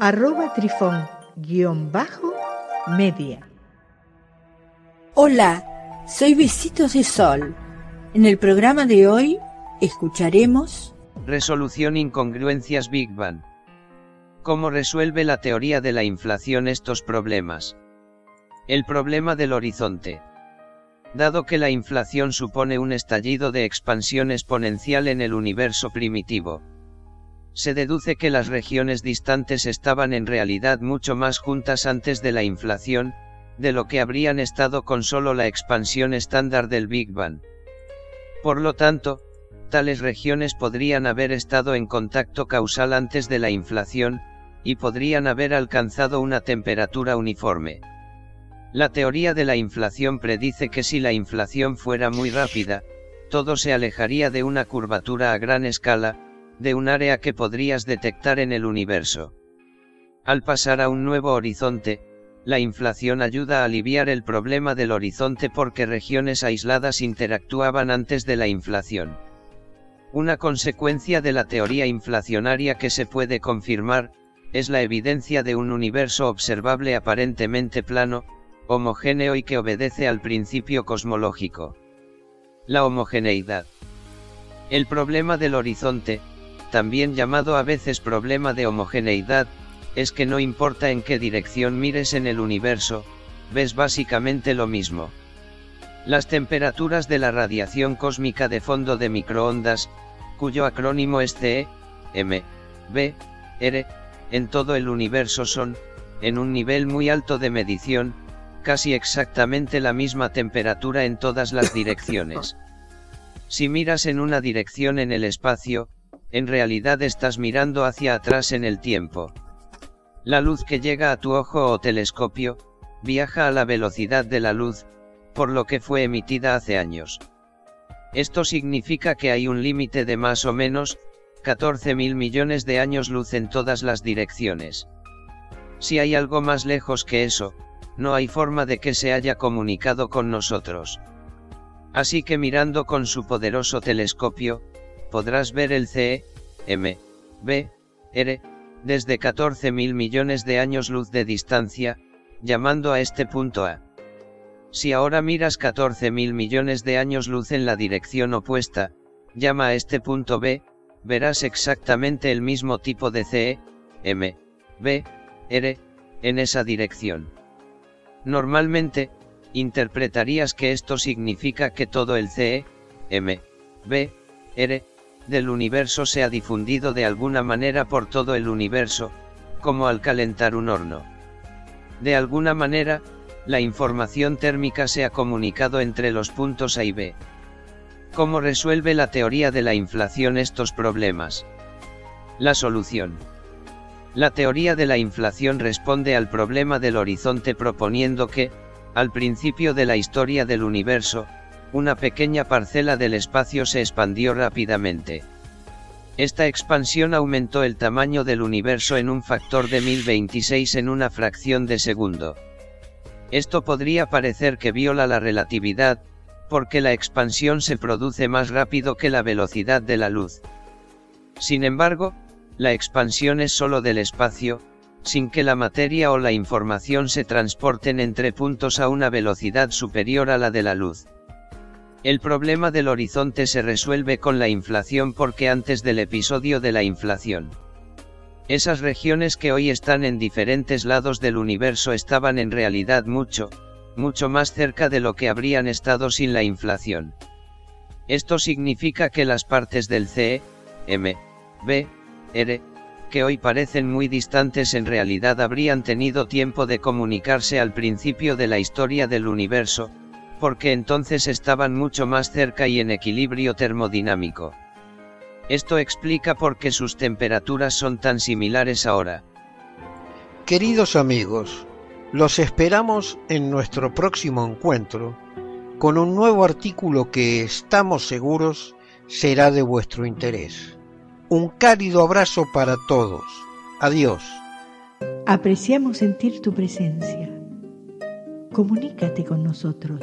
arroba trifón-media. Hola, soy Besitos de Sol. En el programa de hoy escucharemos Resolución Incongruencias Big Bang. ¿Cómo resuelve la teoría de la inflación estos problemas? El problema del horizonte. Dado que la inflación supone un estallido de expansión exponencial en el universo primitivo, se deduce que las regiones distantes estaban en realidad mucho más juntas antes de la inflación, de lo que habrían estado con solo la expansión estándar del Big Bang. Por lo tanto, tales regiones podrían haber estado en contacto causal antes de la inflación, y podrían haber alcanzado una temperatura uniforme. La teoría de la inflación predice que si la inflación fuera muy rápida, todo se alejaría de una curvatura a gran escala, de un área que podrías detectar en el universo. Al pasar a un nuevo horizonte, la inflación ayuda a aliviar el problema del horizonte porque regiones aisladas interactuaban antes de la inflación. Una consecuencia de la teoría inflacionaria que se puede confirmar, es la evidencia de un universo observable aparentemente plano, homogéneo y que obedece al principio cosmológico. La homogeneidad. El problema del horizonte, también llamado a veces problema de homogeneidad, es que no importa en qué dirección mires en el universo, ves básicamente lo mismo. Las temperaturas de la radiación cósmica de fondo de microondas, cuyo acrónimo es CE, M, B, R, en todo el universo son, en un nivel muy alto de medición, casi exactamente la misma temperatura en todas las direcciones. Si miras en una dirección en el espacio, en realidad estás mirando hacia atrás en el tiempo. La luz que llega a tu ojo o telescopio, viaja a la velocidad de la luz, por lo que fue emitida hace años. Esto significa que hay un límite de más o menos, 14 mil millones de años luz en todas las direcciones. Si hay algo más lejos que eso, no hay forma de que se haya comunicado con nosotros. Así que mirando con su poderoso telescopio, podrás ver el CE, M, B, R, desde 14 mil millones de años luz de distancia, llamando a este punto A. Si ahora miras 14 mil millones de años luz en la dirección opuesta, llama a este punto B, verás exactamente el mismo tipo de CE, M, B, R, en esa dirección. Normalmente, interpretarías que esto significa que todo el CE, M, B, R, del universo se ha difundido de alguna manera por todo el universo, como al calentar un horno. De alguna manera, la información térmica se ha comunicado entre los puntos A y B. ¿Cómo resuelve la teoría de la inflación estos problemas? La solución. La teoría de la inflación responde al problema del horizonte proponiendo que, al principio de la historia del universo, una pequeña parcela del espacio se expandió rápidamente. Esta expansión aumentó el tamaño del universo en un factor de 1026 en una fracción de segundo. Esto podría parecer que viola la relatividad, porque la expansión se produce más rápido que la velocidad de la luz. Sin embargo, la expansión es sólo del espacio, sin que la materia o la información se transporten entre puntos a una velocidad superior a la de la luz. El problema del horizonte se resuelve con la inflación porque antes del episodio de la inflación. Esas regiones que hoy están en diferentes lados del universo estaban en realidad mucho, mucho más cerca de lo que habrían estado sin la inflación. Esto significa que las partes del CE, M, B, R, que hoy parecen muy distantes en realidad habrían tenido tiempo de comunicarse al principio de la historia del universo, porque entonces estaban mucho más cerca y en equilibrio termodinámico. Esto explica por qué sus temperaturas son tan similares ahora. Queridos amigos, los esperamos en nuestro próximo encuentro con un nuevo artículo que estamos seguros será de vuestro interés. Un cálido abrazo para todos. Adiós. Apreciamos sentir tu presencia. Comunícate con nosotros.